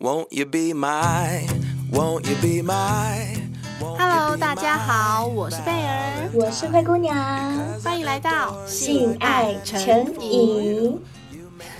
Won't you be my, won't you be my? Hello，大家好，我是贝儿，我是灰姑娘，欢迎来到性爱成瘾。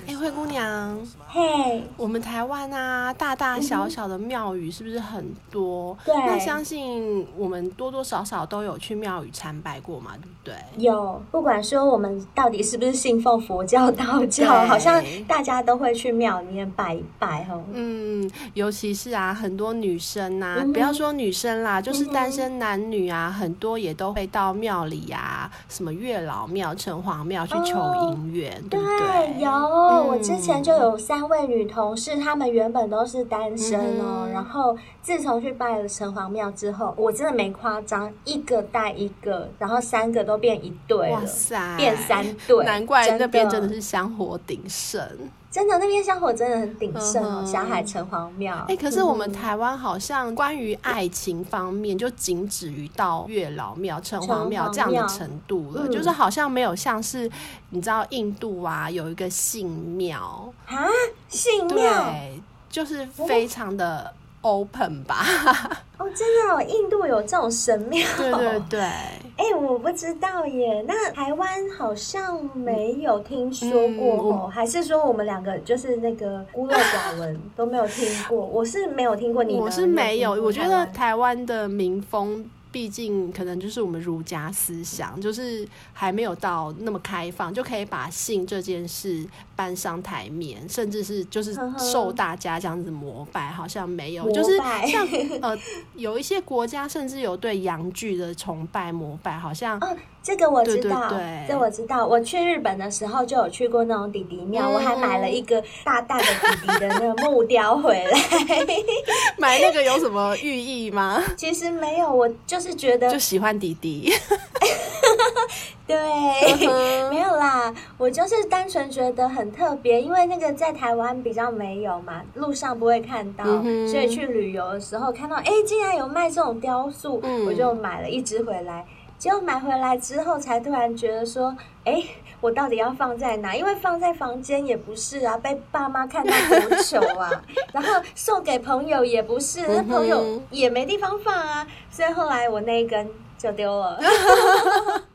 哎，灰姑娘。嘿我们台湾啊，大大小小的庙宇是不是很多？对，那相信我们多多少少都有去庙宇参拜过嘛，对不对？有，不管说我们到底是不是信奉佛教、道教，好像大家都会去庙里面拜一拜，哦。嗯，尤其是啊，很多女生啊，嗯、不要说女生啦，就是单身男女啊，嗯、很多也都会到庙里啊，什么月老庙、城隍庙去求姻缘，哦、对不对？有，嗯、我之前就有三。三位女同事，她们原本都是单身哦，嗯、然后自从去拜了城隍庙之后，我真的没夸张，一个带一个，然后三个都变一对了，哇塞，变三对，难怪那边真的是香火鼎盛。真的，那边香火真的很鼎盛哦，霞海城隍庙。哎，可是我们台湾好像关于爱情方面，就仅止于到月老庙、城隍庙这样的程度了，就是好像没有像是你知道印度啊有一个信庙。啊，信庙，对，就是非常的。Open 吧，哦，真的哦，印度有这种神庙，对对对，哎、欸，我不知道耶，那台湾好像没有听说过哦，嗯、还是说我们两个就是那个孤陋寡闻都没有听过？我是没有听过你，我是没有，我觉得台湾的民风。毕竟可能就是我们儒家思想，就是还没有到那么开放，就可以把性这件事搬上台面，甚至是就是受大家这样子膜拜，好像没有，就是像呃有一些国家甚至有对洋剧的崇拜膜拜，好像。这个我知道，对对对，这我知道。我去日本的时候就有去过那种弟弟庙，嗯、我还买了一个大大的弟弟的那个木雕回来。买那个有什么寓意吗？其实没有，我就是觉得就喜欢弟弟。对，没有啦，我就是单纯觉得很特别，因为那个在台湾比较没有嘛，路上不会看到，嗯、所以去旅游的时候看到，哎，竟然有卖这种雕塑，嗯、我就买了一只回来。结果买回来之后，才突然觉得说，哎，我到底要放在哪？因为放在房间也不是啊，被爸妈看到多糗啊。然后送给朋友也不是，那朋友也没地方放啊。所以后来我那一根就丢了。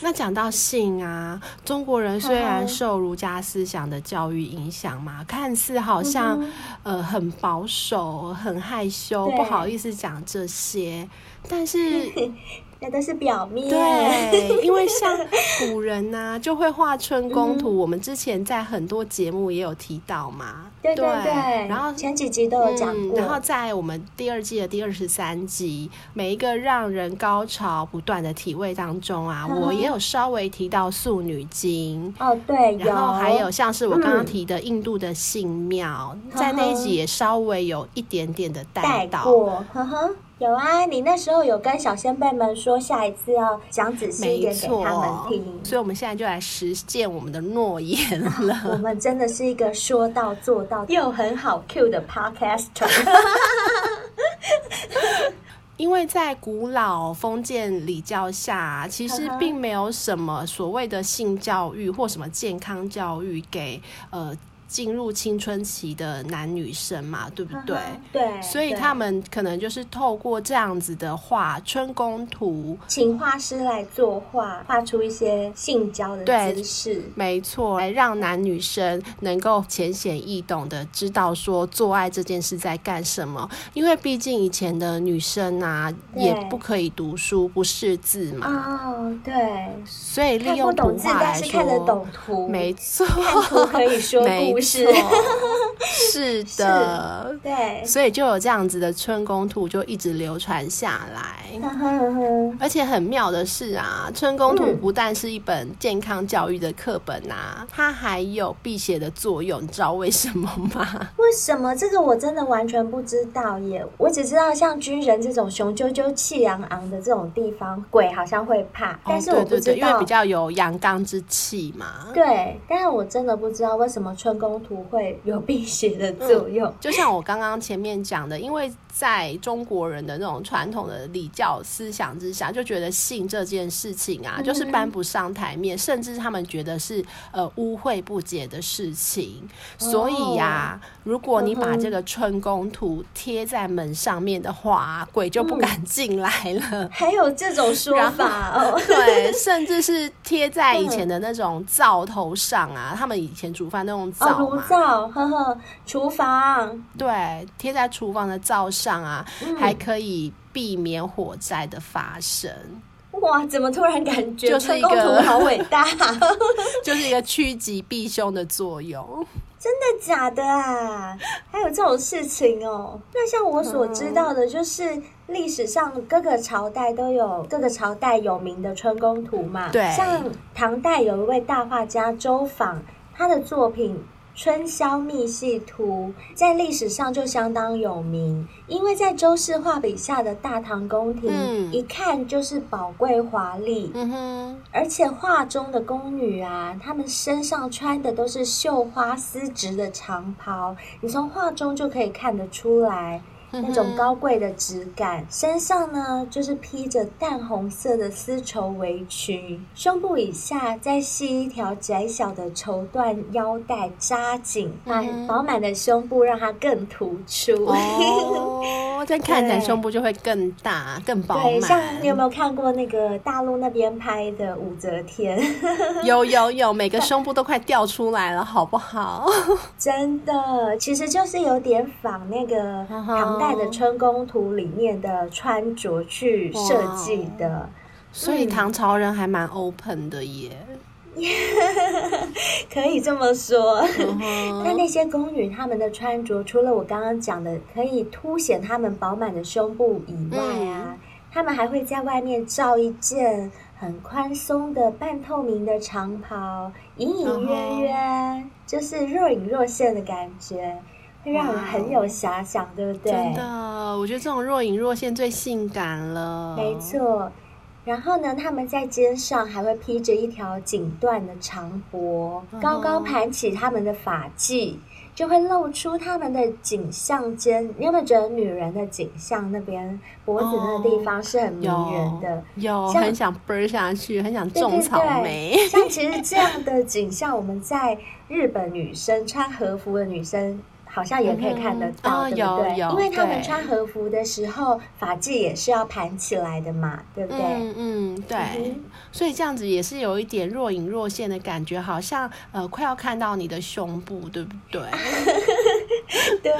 那讲到性啊，中国人虽然受儒家思想的教育影响嘛，看似好像呃很保守、很害羞，不好意思讲这些，但是。那都是表面，对，因为像 古人呐、啊，就会画春宫图。嗯、我们之前在很多节目也有提到嘛，对对对。然后前几集都有讲过、嗯。然后在我们第二季的第二十三集，每一个让人高潮不断的体位当中啊，嗯、我也有稍微提到素女经哦，对，然后还有像是我刚刚提的印度的性庙，嗯、在那一集也稍微有一点点的带到。呵呵有啊，你那时候有跟小先辈们说，下一次要讲仔细一点给他们听，所以我们现在就来实践我们的诺言了。我们真的是一个说到做到又很好 Q 的 Podcaster。因为在古老封建礼教下，其实并没有什么所谓的性教育或什么健康教育给呃。进入青春期的男女生嘛，对不对？对，所以他们可能就是透过这样子的画春宫图，请画师来作画，画出一些性交的姿势，没错，来让男女生能够浅显易懂的知道说做爱这件事在干什么。因为毕竟以前的女生啊，也不可以读书，不识字嘛。哦，对，所以利用图画来说，但是看得懂图，没错，看图可以说故事。是，是的，对，所以就有这样子的春宫图就一直流传下来。而且很妙的是啊，春宫图不但是一本健康教育的课本啊，嗯、它还有辟邪的作用。你知道为什么吗？为什么？这个我真的完全不知道耶。我只知道像军人这种雄赳赳、气昂昂的这种地方，鬼好像会怕。但是我不知道，哦、对对对，因为比较有阳刚之气嘛。对，但是我真的不知道为什么春宫图会有辟邪的作用。嗯、就像我刚刚前面讲的，因为在中国人的那种传统的礼教思想之下，就觉得性这件事情啊，就是搬不上台面，甚至他们觉得是呃污秽不洁的事情。所以呀，如果你把这个春宫图贴在门上面的话，鬼就不敢进来了。还有这种说法哦？对，甚至是贴在以前的那种灶头上啊，他们以前煮饭那种灶嘛，炉灶，呵呵，厨房，对，贴在厨房的灶上啊，还可以避免火灾的发生。哇，怎么突然感觉春宫图好伟大？就是一个趋吉避凶的作用。真的假的啊？还有这种事情哦？那像我所知道的，就是历史上各个朝代都有各个朝代有名的春宫图嘛。对，像唐代有一位大画家周昉，他的作品。《春宵密戏图》在历史上就相当有名，因为在周氏画笔下的大唐宫廷，嗯、一看就是宝贵华丽。嗯哼，而且画中的宫女啊，她们身上穿的都是绣花丝质的长袍，你从画中就可以看得出来。那种高贵的质感，身上呢就是披着淡红色的丝绸围裙，胸部以下再系一条窄小的绸缎腰带扎紧，把饱满的胸部让它更突出。哦，这看起来胸部就会更大、更饱满。对，像你有没有看过那个大陆那边拍的武则天？有有有，每个胸部都快掉出来了，好不好？真的，其实就是有点仿那个唐代。在的春宫图里面的穿着去设计的，所以唐朝人还蛮 open 的耶，可以这么说。那那些宫女她们的穿着，除了我刚刚讲的可以凸显她们饱满的胸部以外啊，她、嗯、们还会在外面罩一件很宽松的半透明的长袍，隐隐约约就是若隐若现的感觉。会让人很有遐想，对不对？真的，我觉得这种若隐若现最性感了。没错，然后呢，他们在肩上还会披着一条锦缎的长帛，高高盘起他们的发髻，就会露出他们的颈项肩。你有没有觉得女人的颈项那边脖子那个地方是很迷人的？有，有很想奔下去，很想种草莓。对对对，像其实这样的景象，我们在日本女生穿和服的女生。好像也可以看得到，嗯、对不对？因为他们穿和服的时候，发髻也是要盘起来的嘛，对不对？嗯嗯，对。嗯、所以这样子也是有一点若隐若现的感觉，好像呃快要看到你的胸部，对不对？对。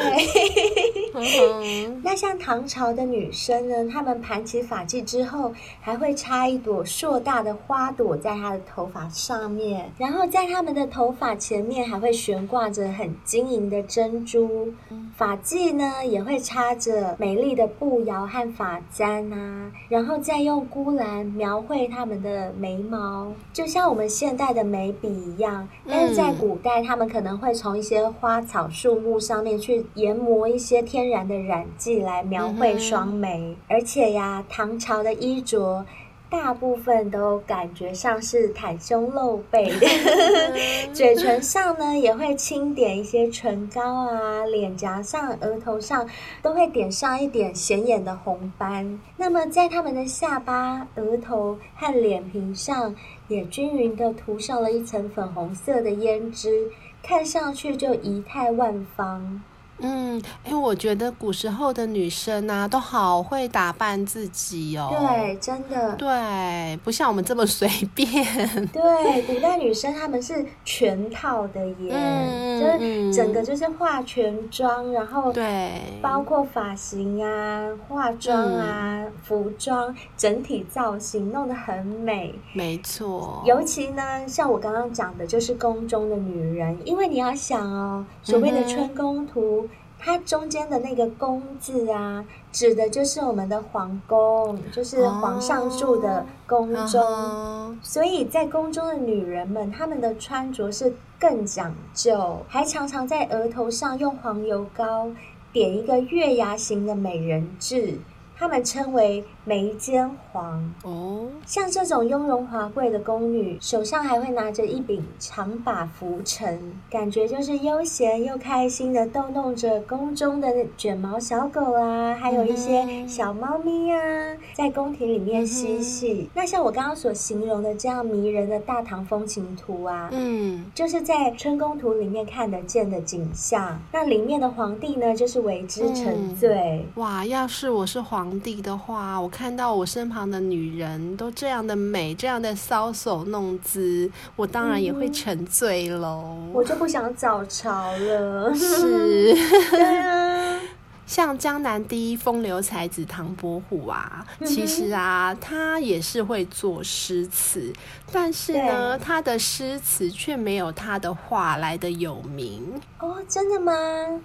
那像唐朝的女生呢，她们盘起发髻之后，还会插一朵硕大的花朵在她的头发上面，然后在她们的头发前面还会悬挂着很晶莹的珍珠。发髻呢，也会插着美丽的步摇和发簪啊，然后再用钴蓝描绘他们的眉毛，就像我们现代的眉笔一样。但是在古代，他们可能会从一些花草树木上面去研磨一些天然的染剂来描绘双眉，而且呀，唐朝的衣着。大部分都感觉像是袒胸露背的，嘴唇上呢也会轻点一些唇膏啊，脸颊上、额头上都会点上一点显眼的红斑。那么在他们的下巴、额头和脸皮上，也均匀的涂上了一层粉红色的胭脂，看上去就仪态万方。嗯，因为我觉得古时候的女生啊，都好会打扮自己哦。对，真的。对，不像我们这么随便。对，古代女生她们是全套的耶，嗯、就是整个就是化全妆，然后对，包括发型啊、化妆啊、嗯、服装，整体造型弄得很美。没错。尤其呢，像我刚刚讲的，就是宫中的女人，因为你要想哦，所谓的春宫图。嗯它中间的那个“宫”字啊，指的就是我们的皇宫，就是皇上住的宫中。哦、所以在宫中的女人们，她们的穿着是更讲究，还常常在额头上用黄油膏点一个月牙形的美人痣，她们称为眉间皇。哦，像这种雍容华贵的宫女，手上还会拿着一柄长把拂尘，感觉就是悠闲又开心的逗弄着宫中的卷毛小狗啊，还有一些小猫咪啊，在宫廷里面嬉戏。那像我刚刚所形容的这样迷人的大唐风情图啊，嗯，就是在春宫图里面看得见的景象。那里面的皇帝呢，就是为之沉醉。嗯。哇，要是我是皇帝的话，我看到我身旁的女人都这样的美，这样的搔首弄姿，我当然也会沉醉喽。嗯。我就不想早朝了。是。对啊。像江南第一风流才子唐伯虎啊，其实啊，他也是会做诗词，但是呢，他的诗词却没有他的画来的有名。哦，真的吗？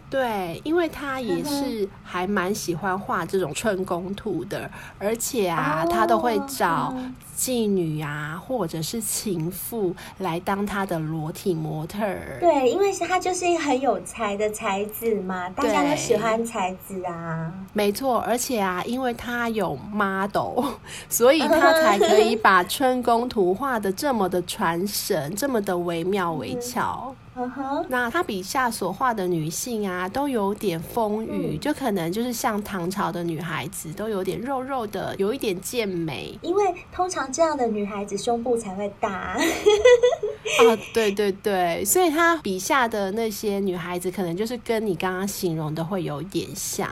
对，因为他也是还蛮喜欢画这种春宫图的，而且啊，他都会找妓女啊，或者是情妇来当他的裸体模特儿。对，因为他就是一个很有才的才子嘛，大家都喜欢才子啊。没错，而且啊，因为他有 model，所以他才可以把春宫图画的这么的传神，这么的惟妙惟 肖。Uh. 那他笔下所画的女性啊，都有点丰腴，嗯，就可能就是像唐朝的女孩子，都有点肉肉的，有一点健美。因为通常这样的女孩子胸部才会大。啊，对对对，所以他笔下的那些女孩子，可能就是跟你刚刚形容的会有点像。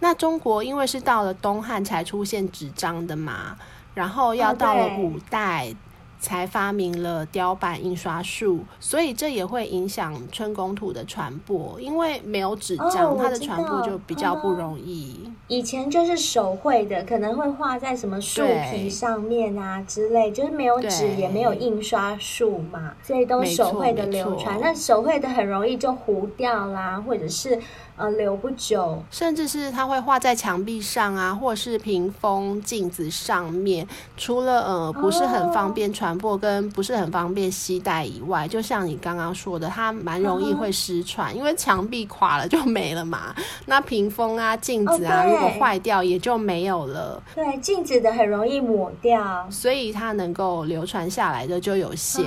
那中国因为是到了东汉才出现纸张的嘛，然后要到了五代。Oh, 才发明了雕版印刷术，所以这也会影响春宫图的传播。因为没有纸张，哦，它的传播就比较不容易。以前就是手绘的，可能会画在什么树皮上面啊之类，就是没有纸也没有印刷术嘛，所以都手绘的流传。那手绘的很容易就糊掉啦，或者是。呃，留不久，甚至是它会画在墙壁上啊，或是屏风、镜子上面。除了呃不是很方便传播，跟不是很方便携带以外，就像你刚刚说的，它蛮容易会失传，因为墙壁垮了就没了嘛。那屏风啊、镜子啊，如果坏掉也就没有了。对，镜子的很容易抹掉，所以它能够流传下来的就有限。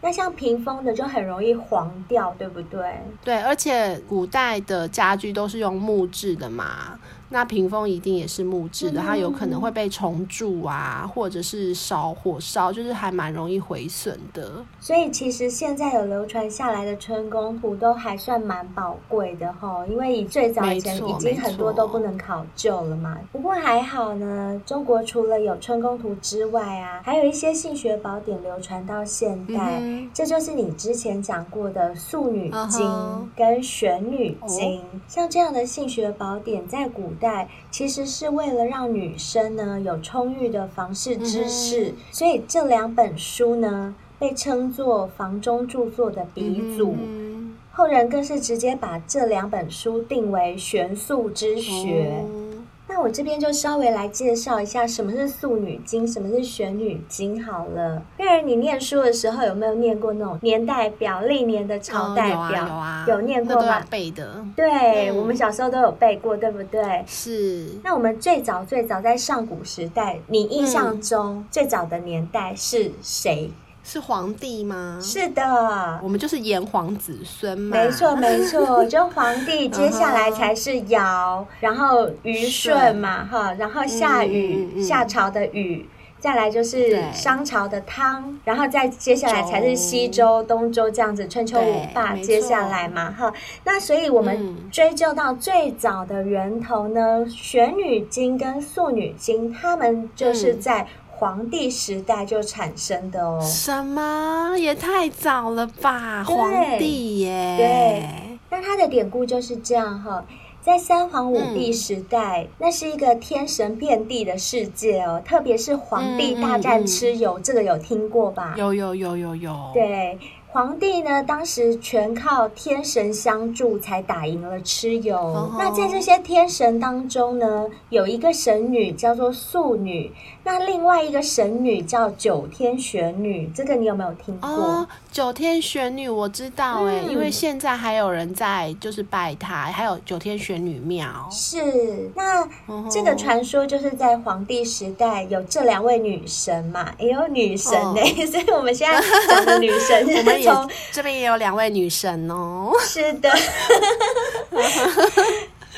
那像屏风的就很容易黄掉，对不对？对，而且古代的。的家具都是用木质的嘛。那屏风一定也是木质的，它有可能会被虫蛀啊，或者是烧火烧，就是还蛮容易毁损的。所以其实现在有流传下来的春宫图都还算蛮宝贵的哈，因为以最早以前已经很多都不能考究了嘛。不过还好呢，中国除了有春宫图之外啊，还有一些性学宝典流传到现代，嗯，这就是你之前讲过的《素女经》跟《玄女经》哦。像这样的性学宝典在古代其实是为了让女生呢有充裕的房事知识，嗯，所以这两本书呢被称作房中著作的鼻祖，嗯。后人更是直接把这两本书定为玄素之学。嗯那我这边就稍微来介绍一下什么是《素女经》，什么是《玄女经》好了。瑞儿你念书的时候有没有念过那种年代表、历年的朝代表？哦、有啊，有啊，有念过吗？背的。对、嗯，我们小时候都有背过，对不对？是。那我们最早最早在上古时代，你印象中最早的年代是谁？嗯是皇帝吗？是的，我们就是炎黄子孙嘛。没错，没错，就皇帝，接下来才是尧，然后虞舜嘛，哈，然后夏禹、嗯，夏朝的禹，再来就是商朝的汤，然后再接下来才是西周、东周这样子，春秋五霸接下来嘛，哈。那所以我们追究到最早的源头呢，嗯《玄女经》跟《素女经》，他们就是在。黄帝时代就产生的哦，什么也太早了吧？皇帝耶，对，那它的典故就是这样哈，在三皇五帝时代，嗯，那是一个天神遍地的世界哦，特别是皇帝大战蚩尤，嗯嗯嗯，这个有听过吧？有有有有有，对。皇帝呢，当时全靠天神相助才打赢了蚩尤。Oh. 那在这些天神当中呢，有一个神女叫做素女，那另外一个神女叫九天玄女。这个你有没有听过？Oh, 九天玄女我知道哎、欸，嗯、因为现在还有人在就是拜她，还有九天玄女庙。是，那、oh. 这个传说就是在皇帝时代有这两位女神嘛，也有女神呢、欸，oh. 所以我们现在讲的女神。这边也有两位女神哦。是的，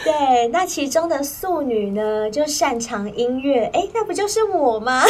对，那其中的素女呢，就擅长音乐，哎，那不就是我吗？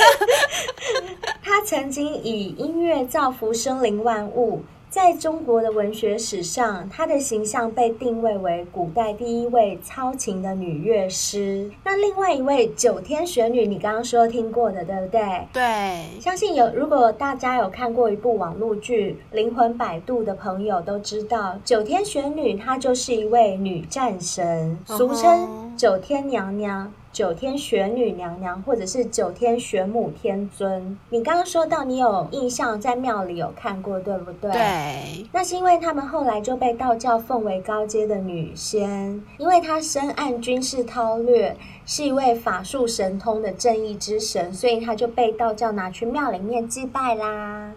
她曾经以音乐造福生灵万物。在中国的文学史上，她的形象被定位为古代第一位操琴的女乐师。那另外一位九天玄女，你刚刚说听过的，对不对？对，相信有，如果大家有看过一部网络剧《灵魂摆渡》的朋友都知道，九天玄女她就是一位女战神，俗称九天娘娘。九天玄女娘娘，或者是九天玄母天尊，你刚刚说到你有印象，在庙里有看过，对不对？对。那是因为他们后来就被道教奉为高阶的女仙，因为她深谙军事韬略，是一位法术神通的正义之神，所以她就被道教拿去庙里面祭拜啦。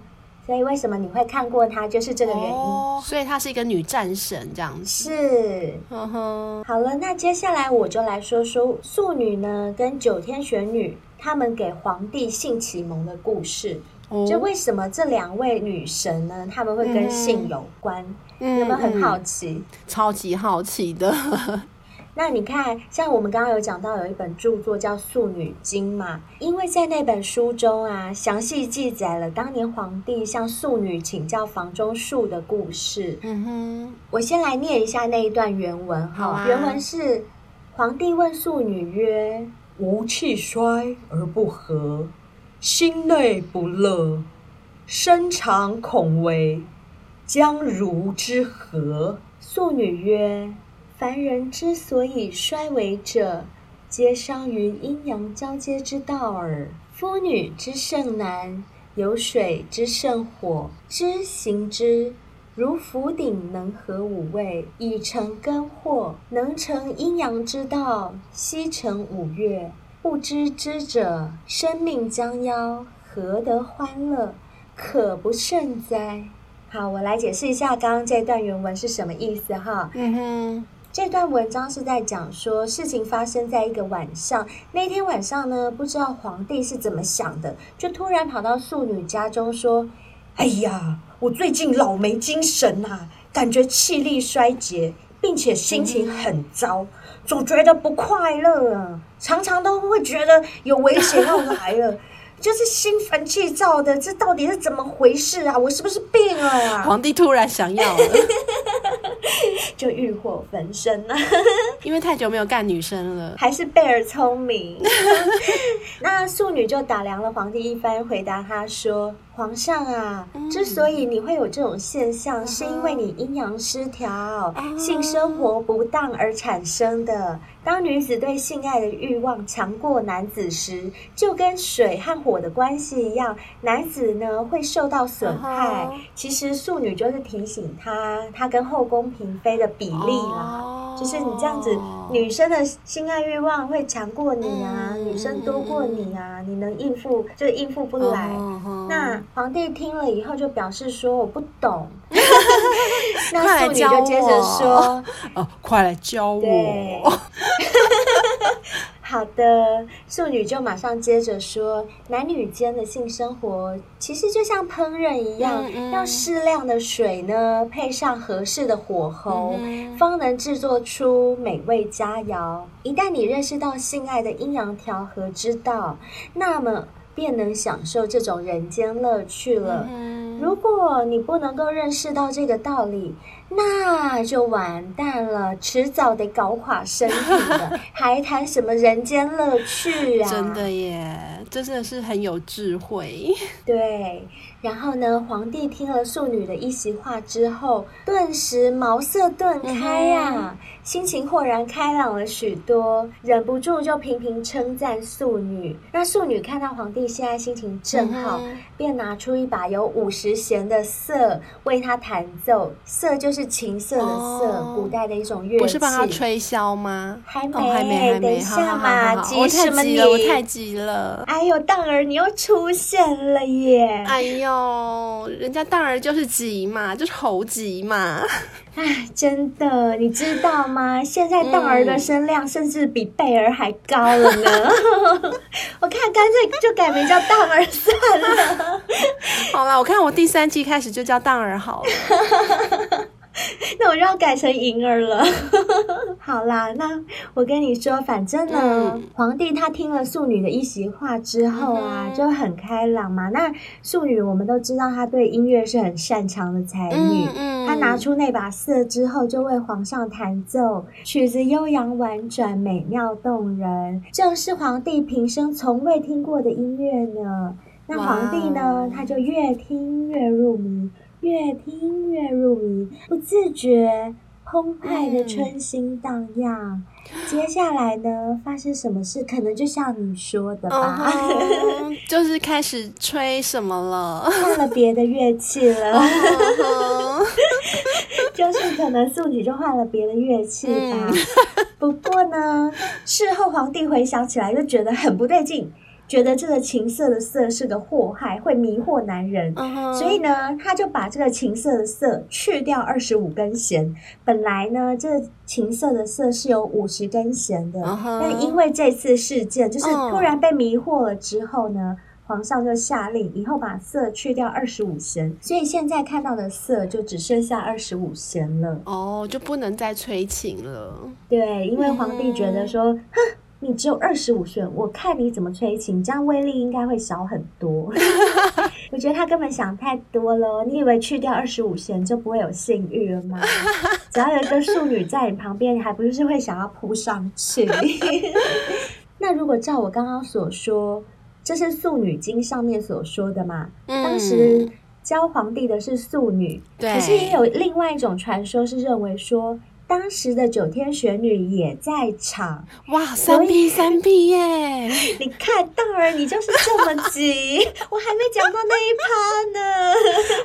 所以为什么你会看过她，就是这个原因。哦，所以她是一个女战神这样子。是，呵呵。好了，那接下来我就来说说素女呢跟九天玄女他们给皇帝性启蒙的故事。哦，就为什么这两位女神呢，他们会跟性有关？嗯，有没有很好奇？嗯，超级好奇的。那你看，像我们刚刚有讲到有一本著作叫《素女经》嘛，因为在那本书中啊，详细记载了当年皇帝向素女请教房中术的故事。嗯哼，我先来念一下那一段原文哈。啊、原文是：皇帝问素女曰：“吾气衰而不和，心内不乐，身长恐危，将如之何？”素女曰。凡人之所以衰微者，皆伤于阴阳交接之道耳。夫女之盛男，有水之盛火，之行之，如釜鼎能合五味，以成根祸，能成阴阳之道，悉成五岳。不知之者，生命将夭，何得欢乐？可不甚哉？好，我来解释一下刚刚这段原文是什么意思哈。嗯哼。这段文章是在讲说，事情发生在一个晚上。那天晚上呢，不知道皇帝是怎么想的，就突然跑到素女家中说：“哎呀，我最近老没精神啊，感觉气力衰竭，并且心情很糟，总觉得不快乐啊，常常都会觉得有危险要来了。”就是心烦气躁的，这到底是怎么回事啊？我是不是病了啊？皇帝突然想要了，就欲火焚身了。因为太久没有干女生了，还是贝尔聪明。那素女就打量了皇帝一番，回答他说：“皇上啊，之所以你会有这种现象，是因为你阴阳失调，性生活不当而产生的。”当女子对性爱的欲望强过男子时，就跟水和火的关系一样，男子呢会受到损害。Uh huh. 其实素女就是提醒他，他跟后宫嫔妃的比例啦，uh huh. 就是你这样子，女生的性爱欲望会强过你啊，uh huh. 女生多过你啊，你能应付就应付不来。Uh. 那皇帝听了以后就表示说我不懂。那素女就接着说：“哦，快来教我。对 ”好的，素女就马上接着说：“男女间的性生活其实就像烹饪一样，嗯嗯、要适量的水呢，配上合适的火候，方能制作出美味佳肴。一旦你认识到性爱的阴阳调和之道，那么便能享受这种人间乐趣了。嗯、如果你不能够认识到这个道理，那就完蛋了，迟早得搞垮身体的，还谈什么人间乐趣啊？真的耶，真的是很有智慧。对，然后呢，皇帝听了素女的一席话之后，顿时茅塞顿开呀、啊，嗯、心情豁然开朗了许多，忍不住就频频称赞素女。那素女看到皇帝现在心情正好，嗯、便拿出一把有五十弦的瑟为他弹奏。瑟就是琴瑟的瑟，哦、古代的一种乐器。不是帮他吹箫吗？还没，哦、还没，还没。等一下嘛，急什么你？我太急了。哎呦，当儿你又出现了耶！哎呦，人家当儿就是急嘛，就是猴急嘛。哎，真的，你知道吗？现在当儿的声量甚至比贝儿还高了呢。嗯、我看干脆就改名叫大儿算了。好了，我看我第三季开始就叫当儿好了。那我就要改成银儿了。好啦，那我跟你说，反正呢，嗯、皇帝他听了素女的一席话之后啊，嗯、就很开朗嘛。那素女我们都知道，她对音乐是很擅长的才女。嗯，她、嗯、拿出那把瑟之后，就为皇上弹奏，曲子悠扬婉转，美妙动人，正是皇帝平生从未听过的音乐呢。那皇帝呢，他就越听越入迷。越听越入迷，不自觉澎湃的春心荡漾。嗯、接下来呢，发生什么事？可能就像你说的吧，嗯、就是开始吹什么了，换了别的乐器了。嗯、就是可能素女就换了别的乐器吧。嗯、不过呢，事后皇帝回想起来，就觉得很不对劲。觉得这个情色的色是个祸害，会迷惑男人，uh huh. 所以呢，他就把这个情色的色去掉二十五根弦。本来呢，这个琴瑟的色是有五十根弦的，uh huh. 但因为这次事件，就是突然被迷惑了之后呢，uh huh. 皇上就下令以后把色去掉二十五弦，所以现在看到的色就只剩下二十五弦了。哦，oh, 就不能再催情了。对，因为皇帝觉得说，哼、嗯。你只有二十五弦，我看你怎么催情，这样威力应该会小很多。我觉得他根本想太多了。你以为去掉二十五弦就不会有性欲了吗？只要有一个庶女在你旁边，你还不是会想要扑上去？那如果照我刚刚所说，这是《素女经》上面所说的嘛？嗯、当时教皇帝的是素女，可是也有另外一种传说是认为说。当时的九天玄女也在场，哇，三 P 三 P 耶！你看，当儿你就是这么急，我还没讲到那一趴呢，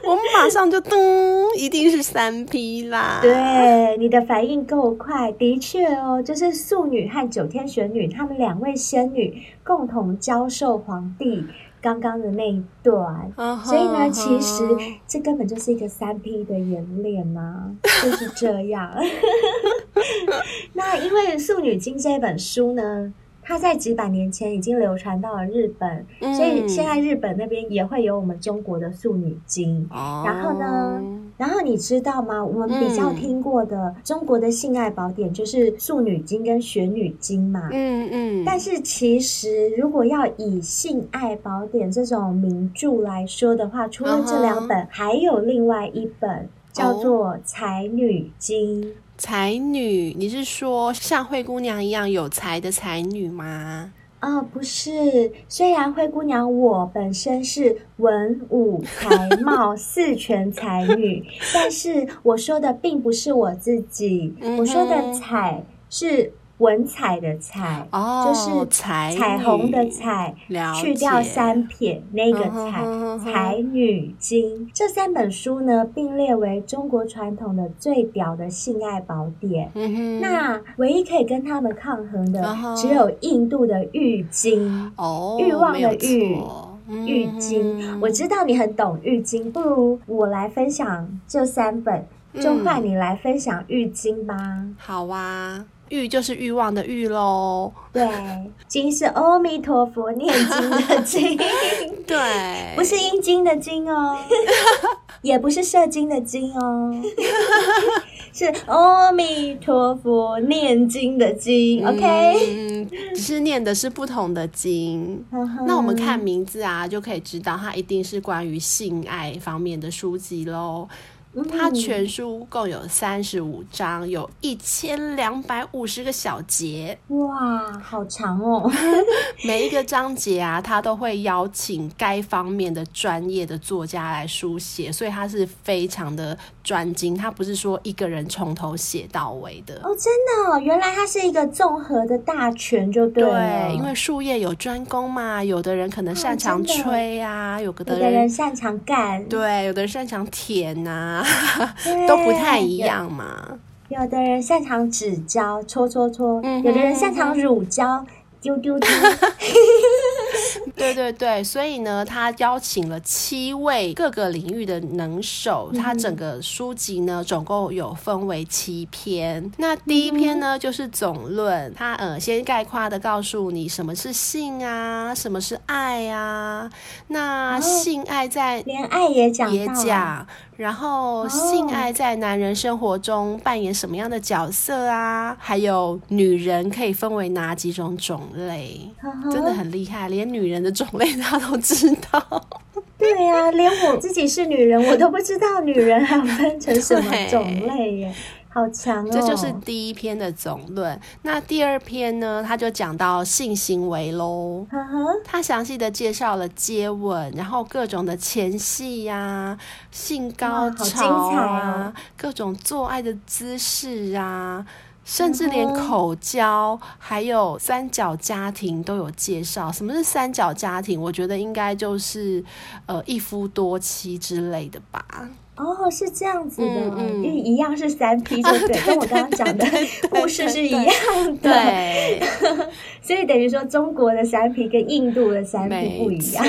我们马上就噔，一定是三 P 啦。对，你的反应够快，的确哦，就是素女和九天玄女，她们两位仙女共同教授皇帝。刚刚的那一段，uh huh, 所以呢，其实这根本就是一个三 P 的演练嘛，就是这样。那因为《素女经》这本书呢，它在几百年前已经流传到了日本，嗯、所以现在日本那边也会有我们中国的《素女经》。Oh. 然后呢，然后你知道吗？我们比较听过的中国的性爱宝典就是《素女经》跟《玄女经》嘛。嗯嗯。但是其实，如果要以性爱宝典这种名著来说的话，除了这两本，uh huh. 还有另外一本叫做《才女经》。才女，你是说像灰姑娘一样有才的才女吗？啊、哦，不是。虽然灰姑娘我本身是文武才貌四全才女，但是我说的并不是我自己，嗯、我说的才是。文采的采，哦、就是彩彩虹的彩，去掉三撇那个彩，嗯、才女经这三本书呢，并列为中国传统的最屌的性爱宝典。嗯、那唯一可以跟他们抗衡的，嗯、只有印度的浴经。哦，欲望的欲，浴巾。嗯、我知道你很懂浴巾，不如我来分享这三本，就换你来分享浴巾吧。嗯、好啊。欲就是欲望的欲喽，对，经是阿弥陀佛念经的经，对，不是阴经的经哦，也不是射精的精哦，是阿弥陀佛念经的经，OK，只是念的是不同的经。那我们看名字啊，就可以知道它一定是关于性爱方面的书籍喽。它全书共有三十五章，有一千两百五十个小节。哇，好长哦！每一个章节啊，他都会邀请该方面的专业的作家来书写，所以他是非常的专精。他不是说一个人从头写到尾的哦，真的哦，原来它是一个综合的大全，就对。对，因为术业有专攻嘛，有的人可能擅长吹啊，有的人，有的人擅长干，对，有的人擅长舔啊。都不太一样嘛。有，的人擅长指胶，搓搓搓；嗯、有的人擅长乳胶，丢丢丢。对对对，所以呢，他邀请了七位各个领域的能手。他整个书籍呢，总共有分为七篇。那第一篇呢，就是总论。他呃，先概括的告诉你什么是性啊，什么是爱啊。那性爱在连爱也讲也讲。然后，性爱在男人生活中扮演什么样的角色啊？还有女人可以分为哪几种种类？真的很厉害，连女人的种类他都知道。对呀、啊，连我自己是女人，我都不知道女人还分成什么 种类耶。好强哦！这就是第一篇的总论。那第二篇呢？他就讲到性行为喽。他详细的介绍了接吻，然后各种的前戏呀、啊、性高潮啊、哦、各种做爱的姿势啊，甚至连口交还有三角家庭都有介绍。什么是三角家庭？我觉得应该就是呃一夫多妻之类的吧。哦，是这样子的，因、嗯、为一样是三 P，对不 对？跟我刚刚讲的 故事是一样的，对。所以等于说，中国的三 P 跟印度的三 P 不一样。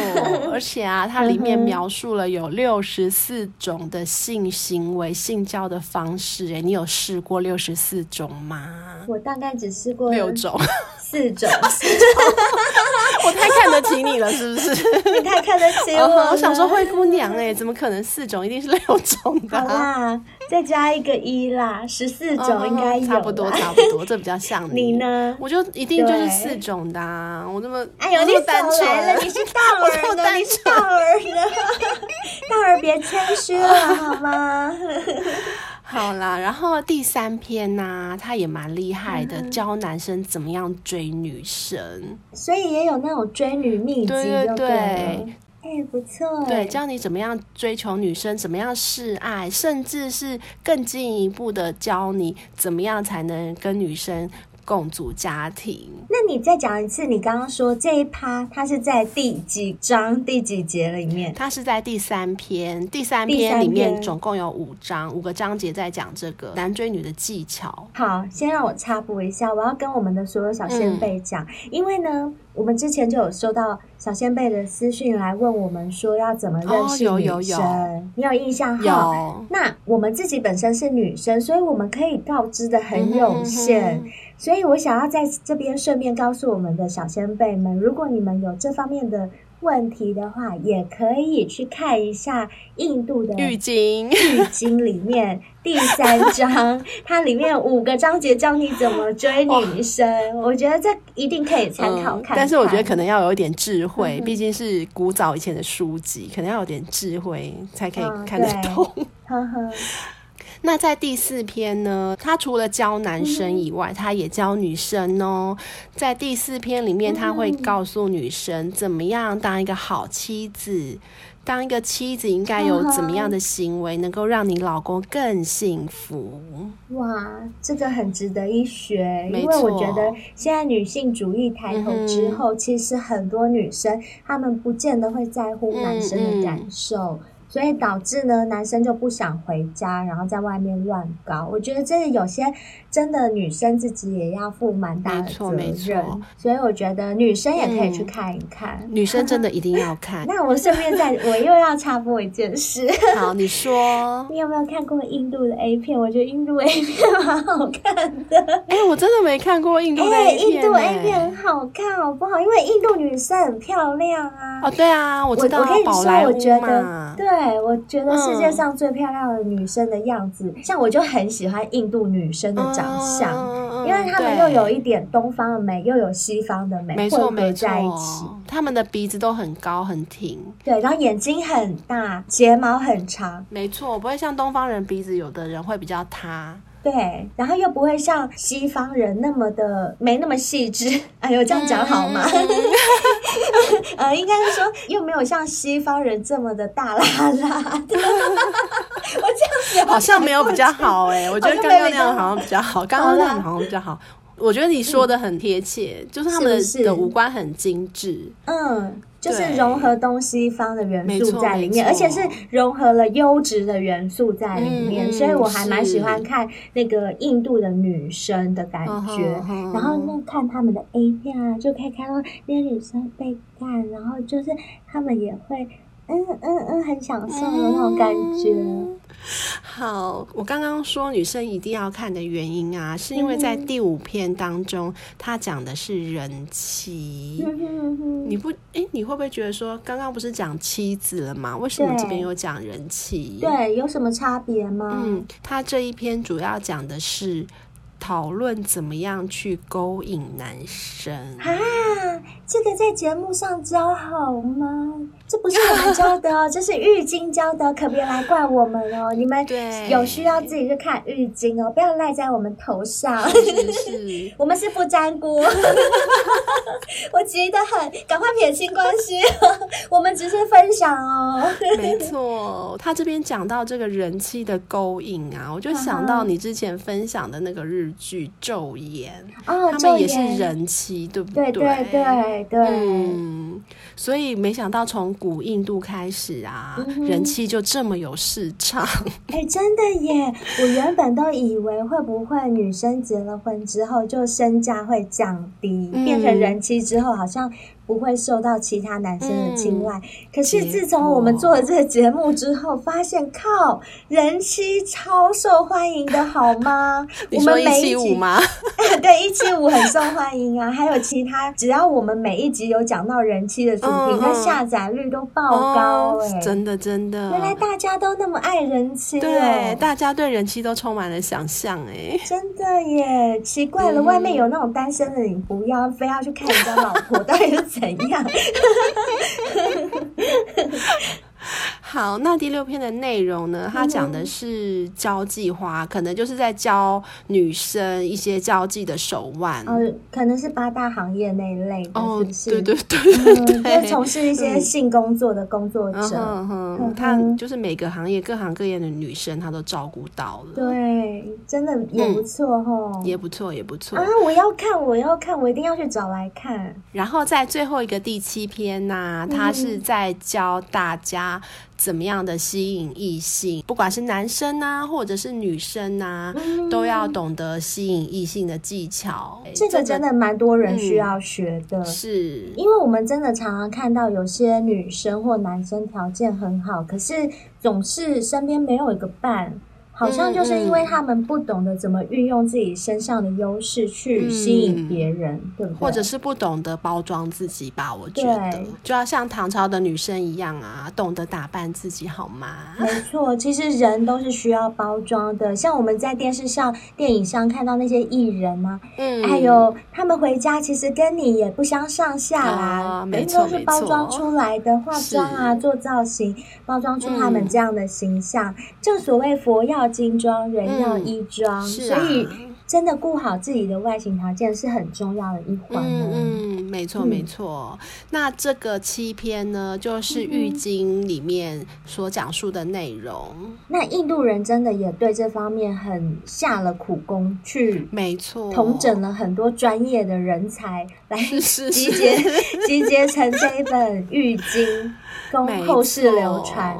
而且啊，它里面描述了有六十四种的性行为、性交的方式。哎，你有试过六十四种吗？我大概只试过六种。四种，我太看得起你了，是不是？你太看得起我了。我想说灰姑娘，哎，怎么可能四种？一定是六种的。好啦，再加一个一啦，十四种应该有。差不多，差不多，这比较像你。你呢？我就一定就是四种的。我那么哎呦，你单纯了，你是大 儿的，你是大儿的，大儿 别谦虚了 好吗？好啦，然后第三篇呢、啊，他也蛮厉害的，嗯，教男生怎么样追女生，所以也有那种追女秘籍，对对对，哎，不错，对，教你怎么样追求女生，怎么样示爱，甚至是更进一步的教你怎么样才能跟女生。共组家庭，那你再讲一次，你刚刚说这一趴，它是在第几章第几节里面？它是在第三篇，第三篇里面总共有五章，五个章节在讲这个男追女的技巧。好，先让我插播一下，我要跟我们的所有小仙贝讲，嗯，因为呢，我们之前就有收到小先辈的私讯来问我们说要怎么认识女生，哦，有有有，你有印象？哈。那我们自己本身是女生，所以我们可以告知的很有限。嗯哼哼所以我想要在这边顺便告诉我们的小先辈们，如果你们有这方面的问题的话，也可以去看一下印度的浴巾。浴巾里面 第三章，它里面五个章节教你怎么追女生。我觉得这一定可以参考看看。嗯，但是我觉得可能要有一点智慧，毕竟是古早以前的书籍，可能要有点智慧才可以看得懂。呵呵。那在第四篇呢，他除了教男生以外，他也教女生哦。在第四篇里面，他会告诉女生怎么样当一个好妻子，当一个妻子应该有怎么样的行为，能够让你老公更幸福。哇，这个很值得一学，因为我觉得现在女性主义抬头之后，其实很多女生她们不见得会在乎男生的感受。所以导致呢，男生就不想回家，然后在外面乱搞。我觉得这是有些真的女生自己也要负蛮大的责任。所以我觉得女生也可以去看一看。嗯、女生真的一定要 看。那我顺便再，我又要插播一件事。好，你说。你有没有看过印度的 A 片？我觉得印度 A 片蛮好看的。哎、欸，我真的没看过印度 A 片、欸。印度 A 片很好看，好不好？因为印度女生很漂亮啊。哦，对啊，我知道。我跟你说，我觉得对。对，我觉得世界上最漂亮的女生的样子，嗯、像我就很喜欢印度女生的长相，嗯、因为她们又有一点东方的美，又有西方的美，没错没错，在一起。她们的鼻子都很高很挺，对，然后眼睛很大，睫毛很长，没错，不会像东方人鼻子，有的人会比较塌。对，然后又不会像西方人那么的没那么细致。哎呦，这样讲好吗？嗯、呃，应该是说又没有像西方人这么的大喇喇。我这样子好像没有比较好哎、欸，我觉得刚刚那样好像比较好，刚刚那样好像比较好。我觉得你说的很贴切，嗯、就是他们的五官很精致。嗯。就是融合东西方的元素在里面，而且是融合了优质的元素在里面，嗯、所以我还蛮喜欢看那个印度的女生的感觉。然后那看他们的 A 片啊，就可以看到那些女生被干，然后就是他们也会嗯嗯嗯很享受的那种感觉。嗯好，我刚刚说女生一定要看的原因啊，是因为在第五篇当中，他讲的是人妻。你不，哎，你会不会觉得说，刚刚不是讲妻子了吗？为什么这边又讲人妻？对，有什么差别吗？嗯，他这一篇主要讲的是。讨论怎么样去勾引男生啊？这个在节目上教好吗？这不是我们教的哦，这是浴巾教的，可别来怪我们哦。你们有需要自己去看浴巾哦，不要赖在我们头上。是是，我们是不沾锅。我急得很，赶快撇清关系。我们只是分享哦。没错，他这边讲到这个人气的勾引啊，我就想到你之前分享的那个日。剧《昼颜》，哦，他们也是人妻，对不对？对对对对。嗯，所以没想到从古印度开始啊，嗯、人气就这么有市场。哎、欸，真的耶！我原本都以为会不会女生结了婚之后就身价会降低，嗯、变成人妻之后好像。不会受到其他男生的青睐，嗯、可是自从我们做了这个节目之后，发现靠人妻超受欢迎的好吗？我们每一七五吗？对，一七五很受欢迎啊，还有其他，只要我们每一集有讲到人妻的主题，那、嗯、下载率都爆高哎、欸哦，真的真的，原来大家都那么爱人妻、哦，对，大家对人妻都充满了想象哎、欸，真的耶，奇怪了，嗯、外面有那种单身的，你不要非要去看人家老婆，到底是？怎样？好，那第六篇的内容呢？它讲的是交际花，可能就是在教女生一些交际的手腕。哦，可能是八大行业那一类的，哦，对对对对对，就从事一些性工作的工作者。嗯，他就是每个行业、各行各业的女生，他都照顾到了。对，真的也不错哦、嗯，也不错，也不错啊！我要看，我要看，我一定要去找来看。然后在最后一个第七篇呢、啊，他是在教大家。怎么样的吸引异性，不管是男生啊，或者是女生啊，嗯、都要懂得吸引异性的技巧。这个真的蛮多人需要学的，嗯、是因为我们真的常常看到有些女生或男生条件很好，可是总是身边没有一个伴。好像就是因为他们不懂得怎么运用自己身上的优势去吸引别人，嗯、对不对？或者是不懂得包装自己吧？我觉得对就要像唐朝的女生一样啊，懂得打扮自己，好吗？没错，其实人都是需要包装的。像我们在电视上、电影上看到那些艺人啊，嗯，还有他们回家其实跟你也不相上下啦，人、哦、都是包装出来的，化妆啊，做造型，包装出他们这样的形象。嗯、正所谓佛要。金装人要衣装，所以真的顾好自己的外形条件是很重要的一环。嗯，嗯，没错没错。嗯、那这个七篇呢，就是《浴经》里面所讲述的内容。那印度人真的也对这方面很下了苦功，去没错，统整了很多专业的人才来集结集结成这一本《浴经》，供后世流传。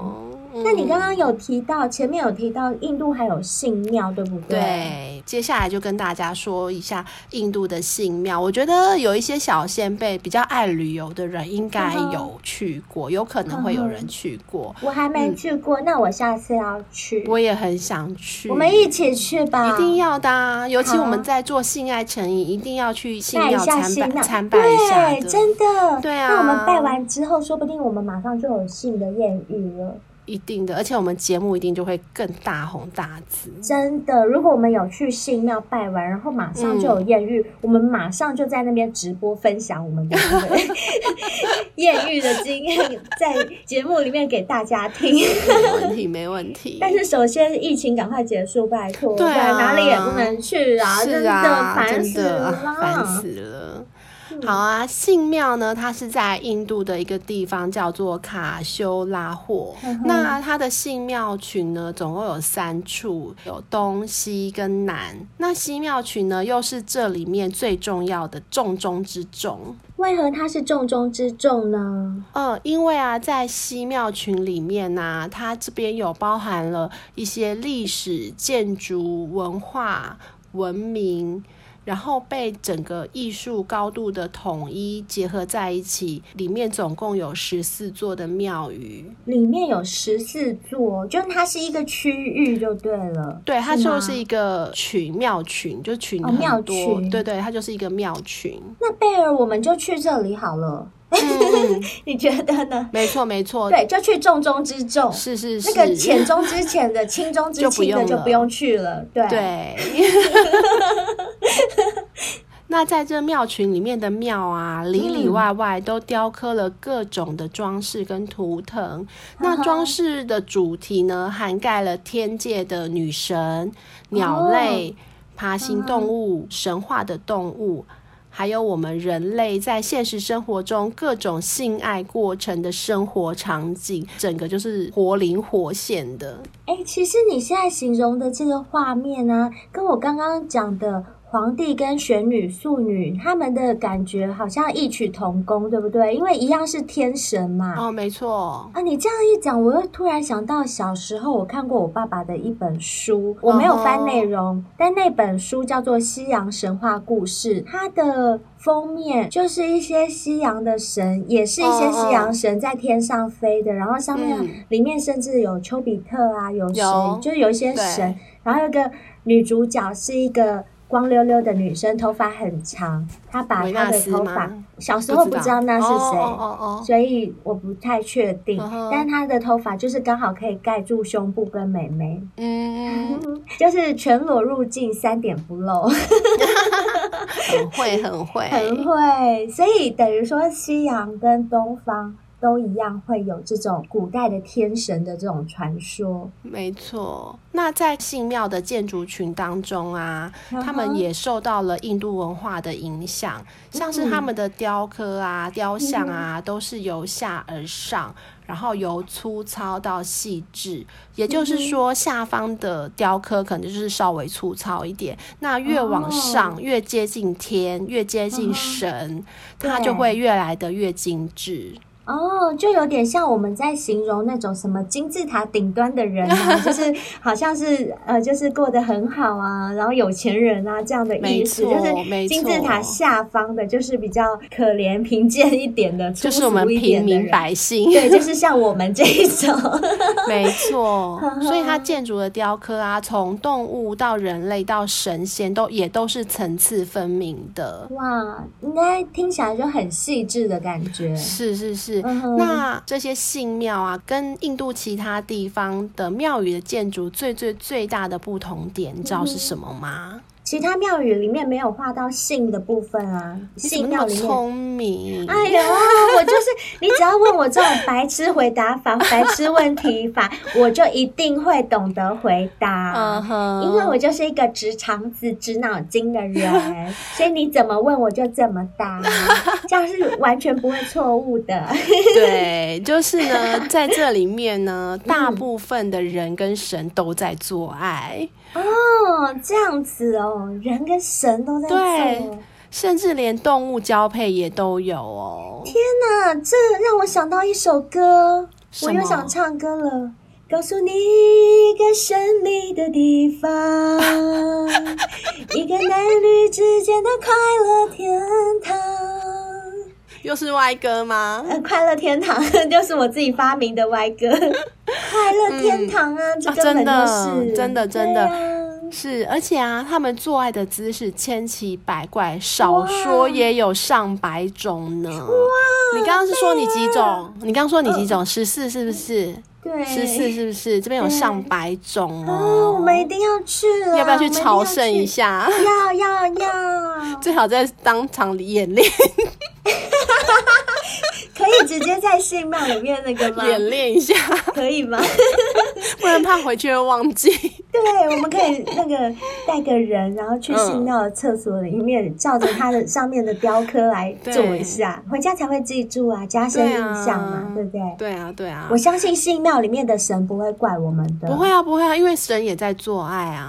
那你刚刚有提到，嗯、前面有提到印度还有信庙，对不对？对，接下来就跟大家说一下印度的信庙。我觉得有一些小先辈比较爱旅游的人，应该有去过，有可能会有人去过。我还没去过，嗯、那我下次要去。我也很想去，我们一起去吧，一定要的、啊。尤其我们在做性爱成瘾，一定要去信庙参拜参拜一下。对，真的。对啊，那我们拜完之后，说不定我们马上就有性的艳遇了。一定的，而且我们节目一定就会更大红大紫。真的，如果我们有去信庙拜完，然后马上就有艳遇，嗯、我们马上就在那边直播分享我们的 艳遇的经验，在节目里面给大家听。没问题，没问题。但是首先疫情赶快结束，拜托，对啊，哪里也不能去啊，是啊，真的烦死了，烦死了。好啊，信庙呢，它是在印度的一个地方叫做卡修拉霍。嗯、那它的信庙群呢，总共有三处，有东西跟南。那西庙群呢，又是这里面最重要的重中之重。为何它是重中之重呢？嗯，因为啊，在西庙群里面呢、啊，它这边有包含了一些历史、建筑、文化、文明。然后被整个艺术高度的统一结合在一起，里面总共有十四座的庙宇。里面有十四座，就它是一个区域就对了。对，它就是一个群庙群，就群很多。哦、庙群。对对，它就是一个庙群。那贝尔，我们就去这里好了。嗯、你觉得呢？没错，没错。对，就去重中之重。是是是。那个浅中之浅的、轻中之轻的就不用去了。对。对 那在这庙群里面的庙啊，里里外外都雕刻了各种的装饰跟图腾。嗯、那装饰的主题呢，涵盖了天界的女神、鸟类、哦、爬行动物、嗯、神话的动物，还有我们人类在现实生活中各种性爱过程的生活场景，整个就是活灵活现的。哎、其实你现在形容的这个画面呢、跟我刚刚讲的。皇帝跟玄女、素女，他们的感觉好像异曲同工，对不对？因为一样是天神嘛。哦，没错。啊，你这样一讲，我又突然想到小时候我看过我爸爸的一本书，我没有翻内容，哦、但那本书叫做《西洋神话故事》，它的封面就是一些西洋的神，也是一些西洋神在天上飞的，哦、然后上面、嗯、里面甚至有丘比特啊，有谁，有就是有一些神，然后有个女主角是一个。光溜溜的女生，头发很长，她把她的头发，小时候不知道。那是谁，所以我不太确定。哦、但她的头发就是刚好可以盖住胸部跟美眉，嗯，就是全裸入镜，三点不漏，很会，很会，很会。所以等于说，西洋跟东方。都一样会有这种古代的天神的这种传说，没错。那在信庙的建筑群当中啊，他们也受到了印度文化的影响，像是他们的雕刻啊、雕像啊，都是由下而上，然后由粗糙到细致。也就是说，下方的雕刻可能就是稍微粗糙一点，那越往上，越接近天，越接近神，它就会越来的越精致。哦，就有点像我们在形容那种什么金字塔顶端的人啊，就是好像是呃，就是过得很好啊，然后有钱人啊这样的意思。就是金字塔下方的，就是比较可怜贫贱一点的，就是我们平民百姓。对，就是像我们这一种。没错，所以它建筑的雕刻啊，从动物到人类到神仙，都也都是层次分明的。哇，应该听起来就很细致的感觉。是是是。那这些信庙啊，跟印度其他地方的庙宇的建筑最最最大的不同点，你知道是什么吗？其他庙宇里面没有画到信的部分啊，信庙里面。聪明！哎呀，我就是你，只要问我这种白痴回答法、白痴问题法，我就一定会懂得回答。因为我就是一个直肠子、直脑筋的人，所以你怎么问我就怎么答，这样是完全不会错误的。对，就是呢，在这里面呢，大部分的人跟神都在做爱。哦，这样子哦，人跟神都在做，对，甚至连动物交配也都有哦。天哪，这让我想到一首歌，我又想唱歌了。告诉你一个神秘的地方，一个男女之间的快乐天堂。又是歪歌吗？呃，快乐天堂 就是我自己发明的歪歌。快乐天堂啊，嗯、这根本就是真的，真的，真的、啊、是，而且啊，他们做爱的姿势千奇百怪，少说也有上百种呢。哇！你刚刚是说你几种？啊、你刚刚说你几种？十四是不是？对，十四是不是？这边有上百种哦，哦，我们一定要去了，要不要去朝圣一下？要要要，最好在当场演练。可以直接在信庙里面那个吗？演练一下，可以吗？不然怕回去会忘记。对，我们可以那个带个人，然后去信庙的厕所里面，嗯、照着它的上面的雕刻来做一下，回家才会记住啊，加深印象嘛，对不对？对啊，对啊。我相信信庙里面的神不会怪我们的。不会啊，不会啊，因为神也在做爱啊。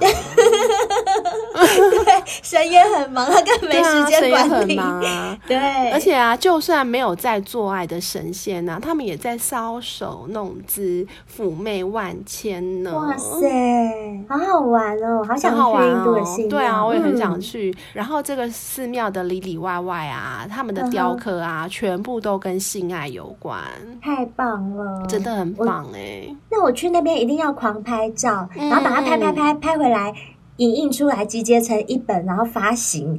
对，神也很忙，他更没时间管理。对啊。对，而且啊，就算没有在做爱的神仙呐、啊，他们也在搔首弄姿、妩媚万千呢。哇塞，好好玩哦！好想去印度的信庙。对啊，我也很想去。嗯、然后这个寺庙的里里外外啊，他们的雕刻啊，嗯、全部都跟性爱有关。太棒了，真的很棒哎、欸！那我去那边一定要狂拍照，嗯、然后把它拍拍拍拍回来。影印出来，集结成一本，然后发行。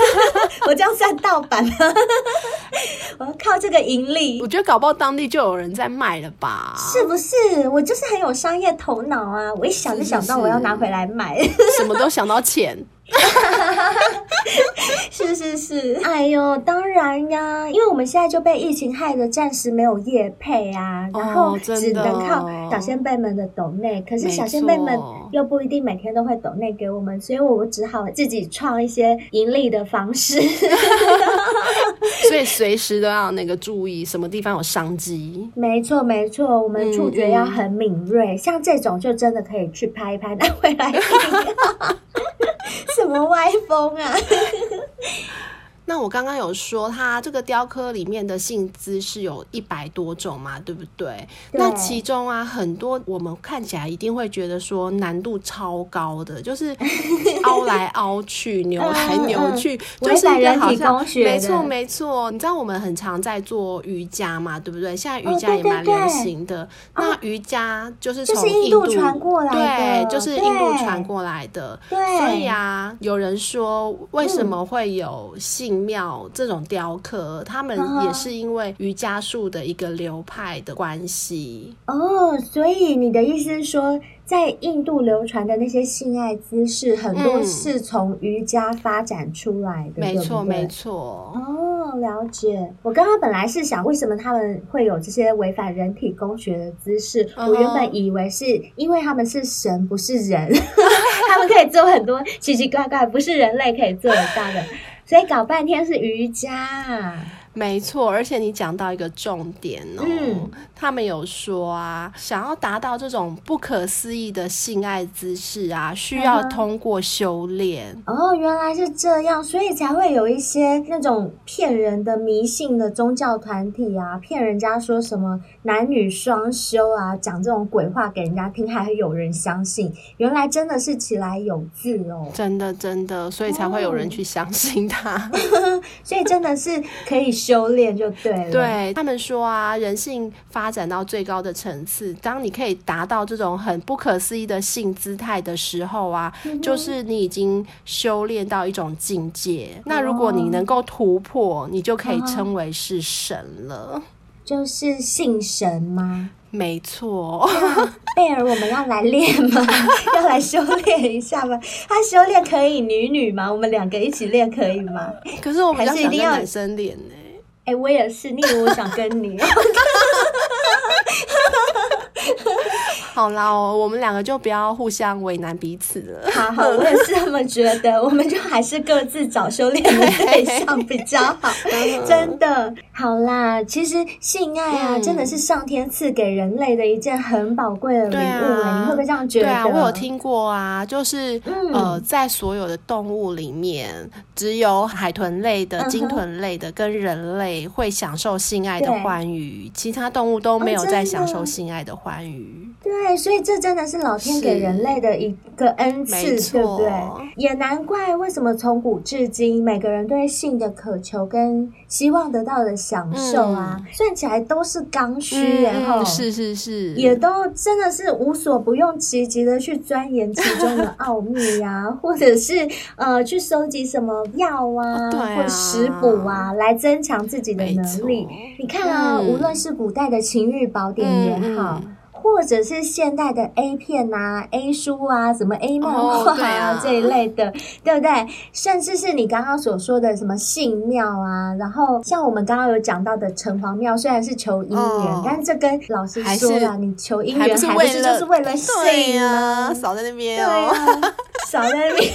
我这样算盗版吗？我要靠这个盈利。我觉得搞不好当地就有人在卖了吧？是不是？我就是很有商业头脑啊！我一想就想到我要拿回来卖，什么都想到钱。是是是，哎呦，当然呀，因为我们现在就被疫情害得暂时没有业配啊，然后只能靠小仙贝们的抖内，可是小仙贝们又不一定每天都会抖内给我们，所以我只好自己创一些盈利的方式。所以随时都要那个注意什么地方有商机。没错没错，我们触觉要很敏锐，像这种就真的可以去拍一拍拿回来。什么歪风啊！那我刚刚有说，它这个雕刻里面的性姿是有一百多种嘛，对不对？对。那其中啊，很多我们看起来一定会觉得说难度超高的，就是凹来凹去、扭来扭去，就是一个好像没错没错。你知道我们很常在做瑜伽嘛，对不对？现在瑜伽也蛮流行的。那瑜伽就是从印度传过来的，对，就是印度传过来的。对。所以啊，有人说为什么会有性庙这种雕刻，他们也是因为瑜伽术的一个流派的关系哦。所以你的意思是说，在印度流传的那些性爱姿势，很多是从瑜伽发展出来的。没错，没错。哦，了解。我刚刚本来是想，为什么他们会有这些违反人体工学的姿势？我原本以为是因为他们是神，不是人，他们可以做很多奇奇怪怪，不是人类可以做得到的。所以搞半天是瑜伽。没错，而且你讲到一个重点哦，嗯、他们有说啊，想要达到这种不可思议的性爱姿势啊，需要通过修炼。哦，原来是这样，所以才会有一些那种骗人的迷信的宗教团体啊，骗人家说什么男女双修啊，讲这种鬼话给人家听，还会有人相信。原来真的是其来有字哦，真的真的，所以才会有人去相信他。哦、所以真的是可以。修炼就对了。对，他们说啊，人性发展到最高的层次，当你可以达到这种很不可思议的性姿态的时候啊，嗯、就是你已经修炼到一种境界。哦、那如果你能够突破，你就可以称为是神了。就是性神吗？没错。贝尔，我们要来练吗？要来修炼一下吗？他修炼可以女女吗？我们两个一起练可以吗？可是我们还是一定要男生练呢。哎、我也是，你以为我想跟你。好啦，我们两个就不要互相为难彼此了。好好，我也是这么觉得。我们就还是各自找修炼的对象比较好。真的，好啦，其实性爱啊，嗯、真的是上天赐给人类的一件很宝贵的礼物。啊、你会不会这样觉得？对啊，我有听过啊，就是、嗯、呃，在所有的动物里面，只有海豚类的、鲸豚类的跟人类会享受性爱的欢愉，其他动物都没有在享受性爱的欢愉。对，所以这真的是老天给人类的一个恩赐，对不对？也难怪为什么从古至今，每个人对性的渴求跟希望得到的享受啊，嗯、算起来都是刚需，然后、嗯、是是是，也都真的是无所不用其极的去钻研其中的 奥秘呀、啊，或者是呃去收集什么药啊，或者食补啊，来增强自己的能力。你看啊，嗯、无论是古代的情欲宝典也好。嗯或者是现代的 A 片啊、A 书啊、什么 A 漫画啊、这一类的，对不对？甚至是你刚刚所说的什么信庙啊，然后像我们刚刚有讲到的城隍庙，虽然是求姻缘，哦、但是这跟老师说了，你求姻缘还不是就是为了信啊？少在那边、哦，对啊，少在那边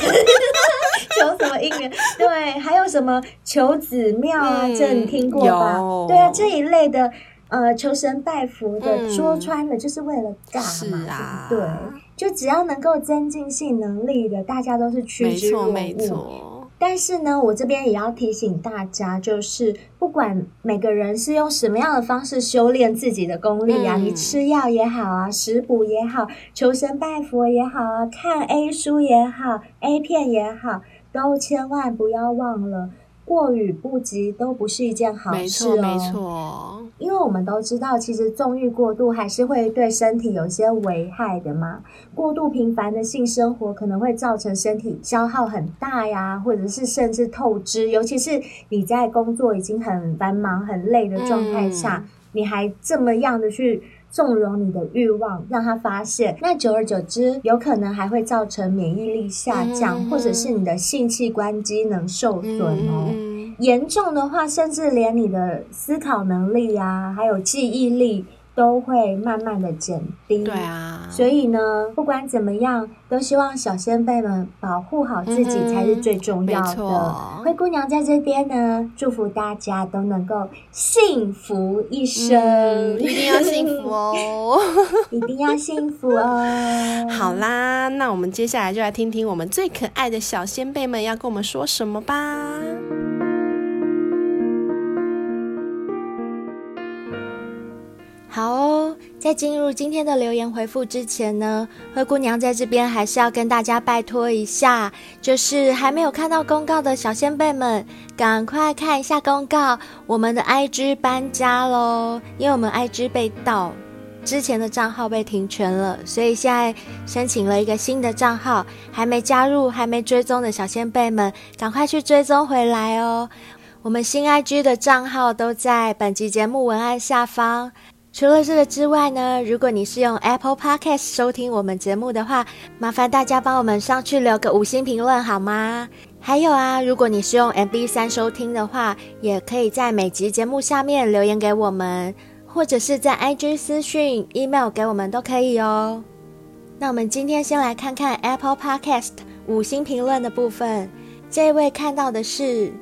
求什么姻缘？对，还有什么求子庙啊？嗯、这你听过吧？有对啊，这一类的。呃，求神拜佛的，嗯、说穿了就是为了尬嘛，啊、对不对？就只要能够增进性能力的，大家都是趋之若鹜。没错，没错。但是呢，我这边也要提醒大家，就是不管每个人是用什么样的方式修炼自己的功力啊，嗯、你吃药也好啊，食补也好，求神拜佛也好啊，看 A 书也好，A 片也好，都千万不要忘了。过与不及都不是一件好事哦。没错，没错。因为我们都知道，其实纵欲过度还是会对身体有些危害的嘛。过度频繁的性生活可能会造成身体消耗很大呀，或者是甚至透支。尤其是你在工作已经很繁忙、很累的状态下，嗯、你还这么样的去。纵容你的欲望，让他发现，那久而久之，有可能还会造成免疫力下降，嗯、或者是你的性器官机能受损哦。嗯、严重的话，甚至连你的思考能力啊，还有记忆力。都会慢慢的减低，对啊，所以呢，不管怎么样，都希望小仙贝们保护好自己才是最重要的。嗯、灰姑娘在这边呢，祝福大家都能够幸福一生，嗯、一定要幸福哦，一定要幸福哦。好啦，那我们接下来就来听听我们最可爱的小仙贝们要跟我们说什么吧。好哦，在进入今天的留言回复之前呢，灰姑娘在这边还是要跟大家拜托一下，就是还没有看到公告的小仙贝们，赶快看一下公告。我们的 IG 搬家喽，因为我们 IG 被盗，之前的账号被停权了，所以现在申请了一个新的账号。还没加入、还没追踪的小仙贝们，赶快去追踪回来哦。我们新 IG 的账号都在本集节目文案下方。除了这个之外呢，如果你是用 Apple Podcast 收听我们节目的话，麻烦大家帮我们上去留个五星评论好吗？还有啊，如果你是用 MB3 收听的话，也可以在每集节目下面留言给我们，或者是在 IG 私讯、email 给我们都可以哦。那我们今天先来看看 Apple Podcast 五星评论的部分，这一位看到的是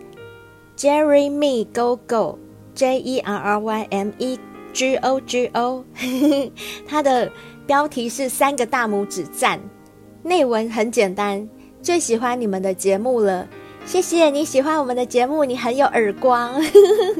Jeremy Gogo J E R R Y M E。G O G O，它的标题是三个大拇指赞，内文很简单，最喜欢你们的节目了，谢谢你喜欢我们的节目，你很有耳光，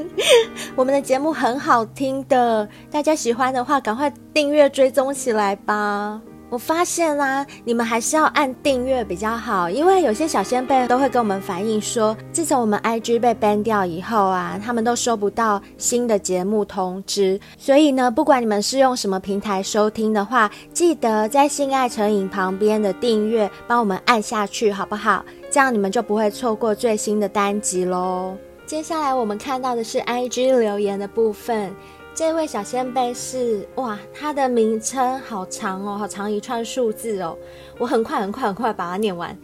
我们的节目很好听的，大家喜欢的话，赶快订阅追踪起来吧。我发现啦、你们还是要按订阅比较好，因为有些小仙贝都会跟我们反映说，自从我们 IG 被 ban 掉以后啊，他们都收不到新的节目通知。所以呢，不管你们是用什么平台收听的话，记得在性爱成瘾旁边的订阅帮我们按下去，好不好？这样你们就不会错过最新的单集喽。接下来我们看到的是 IG 留言的部分。这位小仙贝是哇，他的名称好长哦，好长一串数字哦。我很快很快很快把它念完：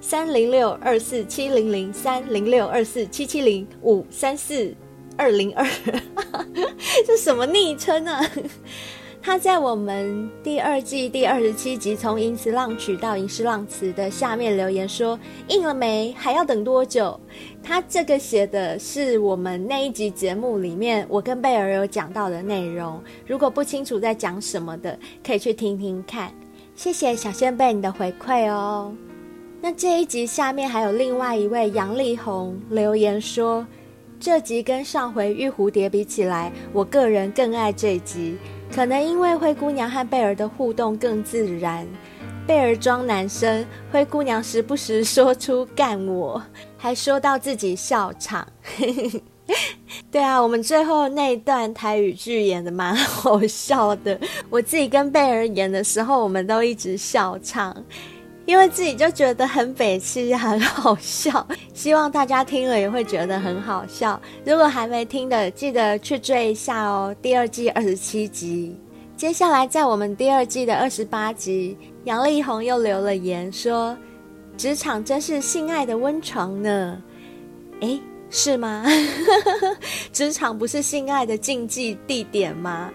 三零六二四七零零三零六二四七七零五三四二零二，这什么昵称啊？他在我们第二季第二十七集从银词浪曲到银诗浪词的下面留言说：“印了没？还要等多久？”他这个写的是我们那一集节目里面我跟贝尔有讲到的内容。如果不清楚在讲什么的，可以去听听看。谢谢小仙贝你的回馈哦。那这一集下面还有另外一位杨丽红留言说：“这集跟上回玉蝴蝶比起来，我个人更爱这集。”可能因为灰姑娘和贝尔的互动更自然，贝尔装男生，灰姑娘时不时说出干我，还说到自己笑场。对啊，我们最后那一段台语剧演的蛮好笑的，我自己跟贝尔演的时候，我们都一直笑场。因为自己就觉得很北七，很好笑，希望大家听了也会觉得很好笑。如果还没听的，记得去追一下哦。第二季二十七集，接下来，在我们第二季的二十八集，杨丽红又留了言说：“职场真是性爱的温床呢。”诶，是吗？职场不是性爱的禁忌地点吗？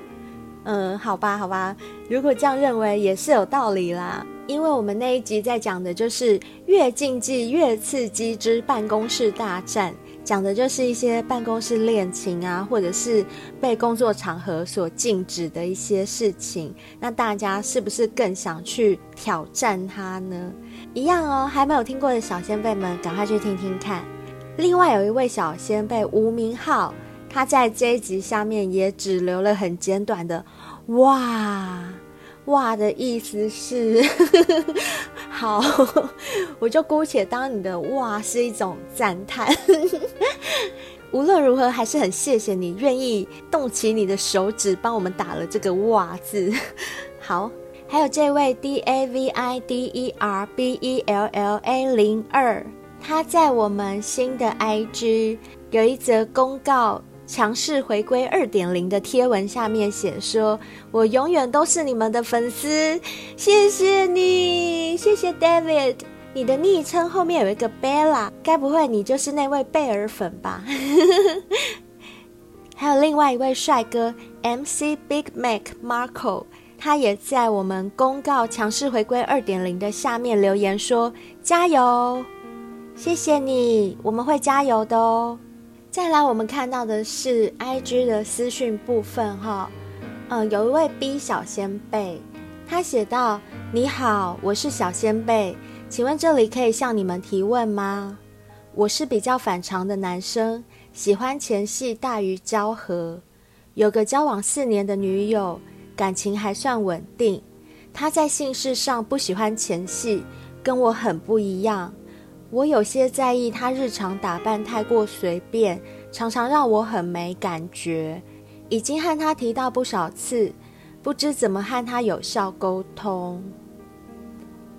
嗯，好吧，好吧，如果这样认为也是有道理啦。因为我们那一集在讲的就是越禁忌越刺激之办公室大战。讲的就是一些办公室恋情啊，或者是被工作场合所禁止的一些事情。那大家是不是更想去挑战它呢？一样哦，还没有听过的小仙贝们，赶快去听听看。另外有一位小仙贝吴明浩，他在这一集下面也只留了很简短的“哇”。哇的意思是，好，我就姑且当你的哇是一种赞叹。无论如何，还是很谢谢你愿意动起你的手指帮我们打了这个哇字。好，还有这位 D A V I D E R B E L L A 零二，他在我们新的 I G 有一则公告。强势回归二点零的贴文下面写说：“我永远都是你们的粉丝，谢谢你，谢谢 David。你的昵称后面有一个 Bella，该不会你就是那位贝尔粉吧？” 还有另外一位帅哥 MC Big Mac Marco，他也在我们公告强势回归二点零的下面留言说：“加油，谢谢你，我们会加油的哦。”再来，我们看到的是 IG 的私讯部分哈，嗯，有一位 B 小仙贝，他写道：“你好，我是小仙贝，请问这里可以向你们提问吗？我是比较反常的男生，喜欢前戏大于交合，有个交往四年的女友，感情还算稳定。她在性事上不喜欢前戏，跟我很不一样。”我有些在意他日常打扮太过随便，常常让我很没感觉。已经和他提到不少次，不知怎么和他有效沟通。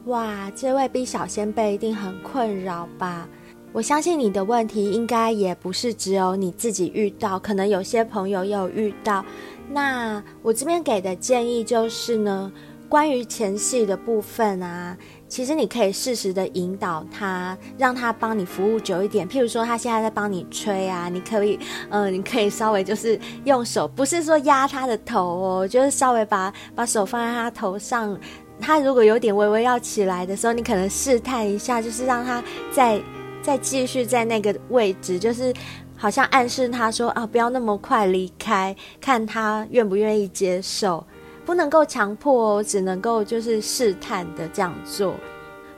哇，这位 B 小先辈一定很困扰吧？我相信你的问题应该也不是只有你自己遇到，可能有些朋友也有遇到。那我这边给的建议就是呢，关于前戏的部分啊。其实你可以适时的引导他，让他帮你服务久一点。譬如说，他现在在帮你吹啊，你可以，嗯、你可以稍微就是用手，不是说压他的头哦，就是稍微把把手放在他头上。他如果有点微微要起来的时候，你可能试探一下，就是让他再再继续在那个位置，就是好像暗示他说啊，不要那么快离开，看他愿不愿意接受。不能够强迫哦，只能够就是试探的这样做，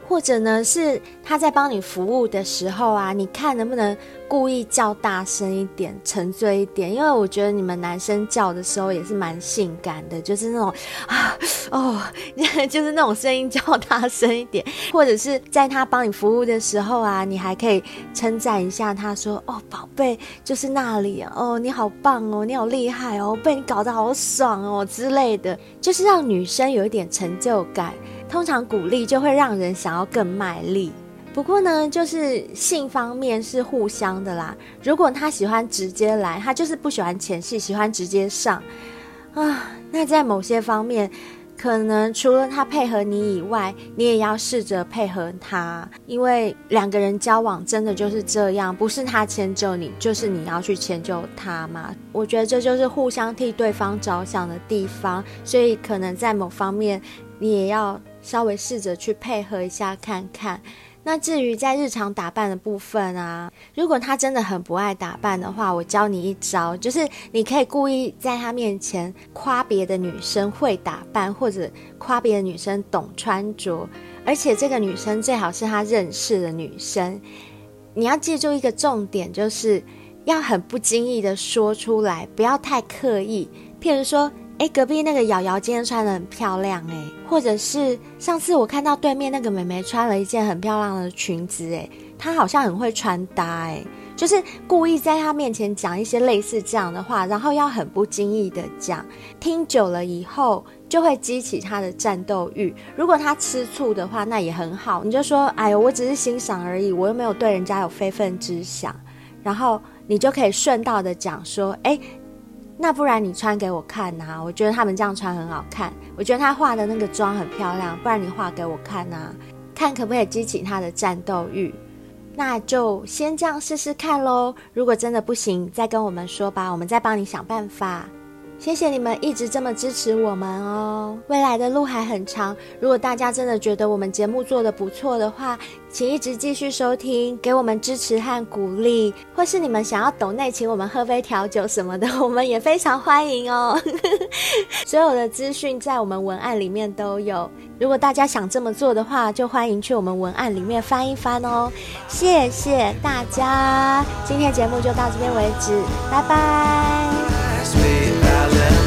或者呢是他在帮你服务的时候啊，你看能不能故意叫大声一点，沉醉一点，因为我觉得你们男生叫的时候也是蛮性感的，就是那种 啊哦，就是那种声音叫大声一点，或者是在他帮你服务的时候啊，你还可以称赞一下他说哦，宝贝，就是那里哦，你好棒哦，你好厉害哦，被你搞得好爽哦之类的，就是让女生有一点成就感。通常鼓励就会让人想要更卖力。不过呢，就是性方面是互相的啦。如果他喜欢直接来，他就是不喜欢前戏，喜欢直接上啊。那在某些方面，可能除了他配合你以外，你也要试着配合他，因为两个人交往真的就是这样，不是他迁就你，就是你要去迁就他嘛。我觉得这就是互相替对方着想的地方，所以可能在某方面，你也要。稍微试着去配合一下看看。那至于在日常打扮的部分啊，如果他真的很不爱打扮的话，我教你一招，就是你可以故意在他面前夸别的女生会打扮，或者夸别的女生懂穿着，而且这个女生最好是他认识的女生。你要记住一个重点，就是要很不经意的说出来，不要太刻意。譬如说。哎，隔壁那个瑶瑶今天穿得很漂亮哎，或者是上次我看到对面那个妹妹穿了一件很漂亮的裙子哎，她好像很会穿搭哎，就是故意在她面前讲一些类似这样的话，然后要很不经意的讲，听久了以后就会激起她的战斗欲。如果她吃醋的话，那也很好，你就说哎呦，我只是欣赏而已，我又没有对人家有非分之想，然后你就可以顺道的讲说，哎。那不然你穿给我看呐、我觉得他们这样穿很好看，我觉得他画的那个妆很漂亮，不然你画给我看呐、看可不可以激起他的战斗欲？那就先这样试试看喽。如果真的不行，再跟我们说吧，我们再帮你想办法。谢谢你们一直这么支持我们哦，未来的路还很长。如果大家真的觉得我们节目做得不错的话，请一直继续收听，给我们支持和鼓励，或是你们想要抖内请我们喝杯调酒什么的，我们也非常欢迎哦。所有的资讯在我们文案里面都有。如果大家想这么做的话，就欢迎去我们文案里面翻一翻哦。谢谢大家，今天节目就到这边为止，拜拜。sweet week